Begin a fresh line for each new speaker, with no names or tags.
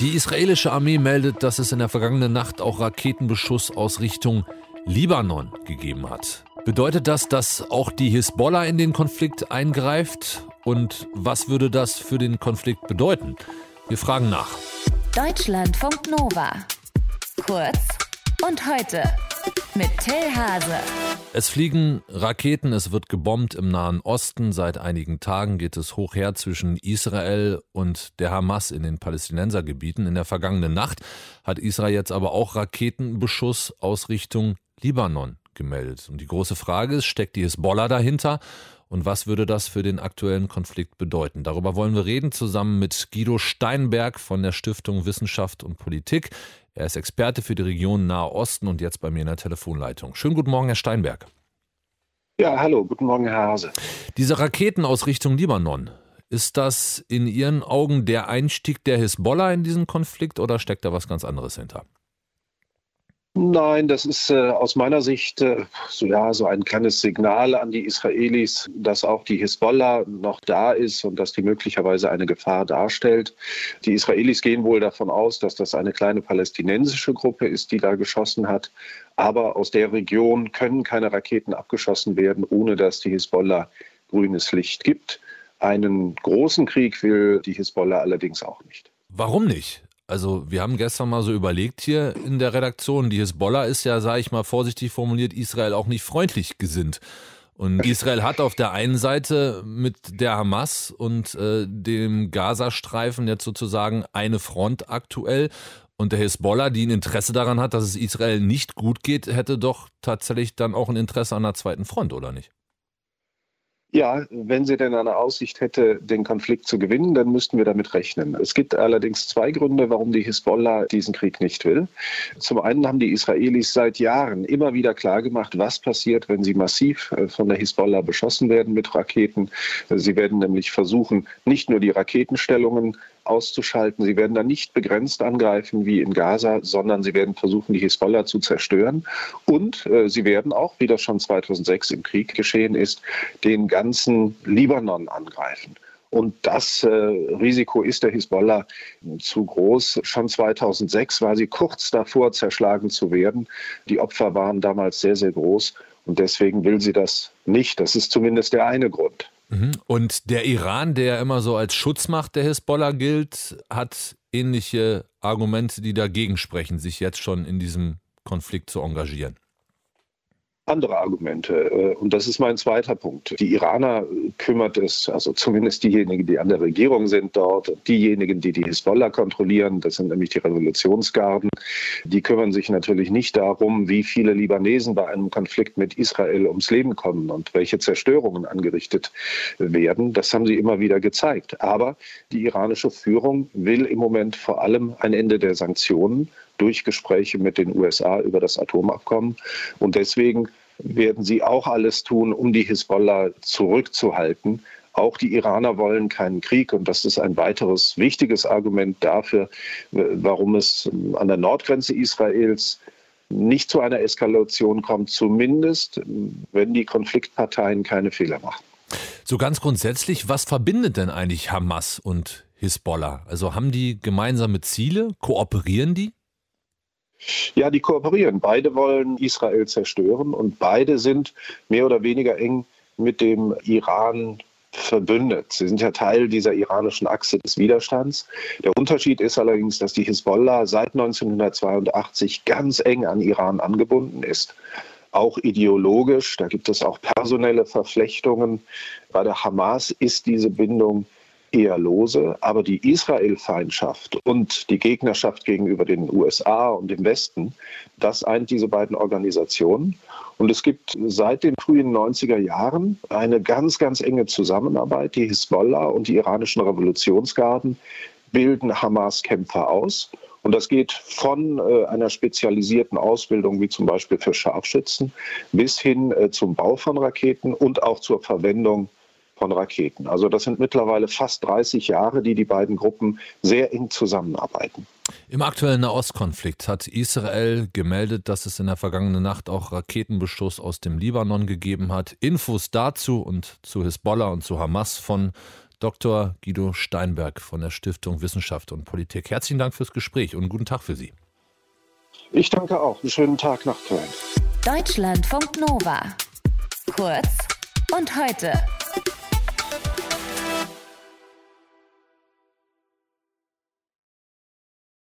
Die israelische Armee meldet, dass es in der vergangenen Nacht auch Raketenbeschuss aus Richtung Libanon gegeben hat. Bedeutet das, dass auch die Hisbollah in den Konflikt eingreift? Und was würde das für den Konflikt bedeuten? Wir fragen nach.
Deutschlandfunk Nova. Kurz und heute mit Till Hase.
Es fliegen Raketen, es wird gebombt im Nahen Osten. Seit einigen Tagen geht es hoch her zwischen Israel und der Hamas in den Palästinensergebieten. In der vergangenen Nacht hat Israel jetzt aber auch Raketenbeschuss aus Richtung Libanon gemeldet. Und die große Frage ist, steckt die Hisbollah dahinter? Und was würde das für den aktuellen Konflikt bedeuten? Darüber wollen wir reden, zusammen mit Guido Steinberg von der Stiftung Wissenschaft und Politik. Er ist Experte für die Region Nahe Osten und jetzt bei mir in der Telefonleitung. Schönen guten Morgen, Herr Steinberg.
Ja, hallo, guten Morgen, Herr Hase.
Diese Raketen aus Richtung Libanon, ist das in Ihren Augen der Einstieg der Hisbollah in diesen Konflikt oder steckt da was ganz anderes hinter?
Nein, das ist äh, aus meiner Sicht äh, so, ja, so ein kleines Signal an die Israelis, dass auch die Hisbollah noch da ist und dass die möglicherweise eine Gefahr darstellt. Die Israelis gehen wohl davon aus, dass das eine kleine palästinensische Gruppe ist, die da geschossen hat. Aber aus der Region können keine Raketen abgeschossen werden, ohne dass die Hisbollah grünes Licht gibt. Einen großen Krieg will die Hisbollah allerdings auch nicht.
Warum nicht? Also wir haben gestern mal so überlegt hier in der Redaktion, die Hisbollah ist ja, sage ich mal vorsichtig formuliert, Israel auch nicht freundlich gesinnt. Und Israel hat auf der einen Seite mit der Hamas und äh, dem Gazastreifen jetzt sozusagen eine Front aktuell. Und der Hisbollah, die ein Interesse daran hat, dass es Israel nicht gut geht, hätte doch tatsächlich dann auch ein Interesse an einer zweiten Front, oder nicht?
Ja, wenn sie denn eine Aussicht hätte, den Konflikt zu gewinnen, dann müssten wir damit rechnen. Es gibt allerdings zwei Gründe, warum die Hisbollah diesen Krieg nicht will. Zum einen haben die Israelis seit Jahren immer wieder klargemacht, was passiert, wenn sie massiv äh, von der Hisbollah beschossen werden mit Raketen. Sie werden nämlich versuchen, nicht nur die Raketenstellungen auszuschalten. Sie werden dann nicht begrenzt angreifen wie in Gaza, sondern sie werden versuchen, die Hisbollah zu zerstören. Und äh, sie werden auch, wie das schon 2006 im Krieg geschehen ist, den ganzen Libanon angreifen. Und das äh, Risiko ist der Hisbollah zu groß. Schon 2006 war sie kurz davor, zerschlagen zu werden. Die Opfer waren damals sehr, sehr groß. Und deswegen will sie das nicht. Das ist zumindest der eine Grund.
Mhm. Und der Iran, der immer so als Schutzmacht der Hisbollah gilt, hat ähnliche Argumente, die dagegen sprechen, sich jetzt schon in diesem Konflikt zu engagieren
andere Argumente. Äh, und das ist mein zweiter Punkt. Die Iraner kümmert es, also zumindest diejenigen, die an der Regierung sind dort, diejenigen, die die Hisbollah kontrollieren, das sind nämlich die Revolutionsgarden, die kümmern sich natürlich nicht darum, wie viele Libanesen bei einem Konflikt mit Israel ums Leben kommen und welche Zerstörungen angerichtet werden. Das haben sie immer wieder gezeigt. Aber die iranische Führung will im Moment vor allem ein Ende der Sanktionen durch Gespräche mit den USA über das Atomabkommen. Und deswegen werden sie auch alles tun, um die Hisbollah zurückzuhalten. Auch die Iraner wollen keinen Krieg und das ist ein weiteres wichtiges Argument dafür, warum es an der Nordgrenze Israels nicht zu einer Eskalation kommt, zumindest wenn die Konfliktparteien keine Fehler machen.
So ganz grundsätzlich, was verbindet denn eigentlich Hamas und Hisbollah? Also haben die gemeinsame Ziele? Kooperieren die?
Ja, die kooperieren. Beide wollen Israel zerstören und beide sind mehr oder weniger eng mit dem Iran verbündet. Sie sind ja Teil dieser iranischen Achse des Widerstands. Der Unterschied ist allerdings, dass die Hisbollah seit 1982 ganz eng an Iran angebunden ist auch ideologisch. Da gibt es auch personelle Verflechtungen. Bei der Hamas ist diese Bindung eher lose, aber die Israel-Feindschaft und die Gegnerschaft gegenüber den USA und dem Westen, das eint diese beiden Organisationen. Und es gibt seit den frühen 90er Jahren eine ganz, ganz enge Zusammenarbeit. Die Hisbollah und die iranischen Revolutionsgarden bilden Hamas-Kämpfer aus. Und das geht von äh, einer spezialisierten Ausbildung, wie zum Beispiel für Scharfschützen, bis hin äh, zum Bau von Raketen und auch zur Verwendung von Raketen. Also das sind mittlerweile fast 30 Jahre, die die beiden Gruppen sehr eng zusammenarbeiten.
Im aktuellen Nahostkonflikt hat Israel gemeldet, dass es in der vergangenen Nacht auch Raketenbeschuss aus dem Libanon gegeben hat. Infos dazu und zu Hisbollah und zu Hamas von Dr. Guido Steinberg von der Stiftung Wissenschaft und Politik. Herzlichen Dank fürs Gespräch und guten Tag für Sie.
Ich danke auch. Einen schönen Tag nach Köln.
Deutschlandfunk Nova. Kurz und heute.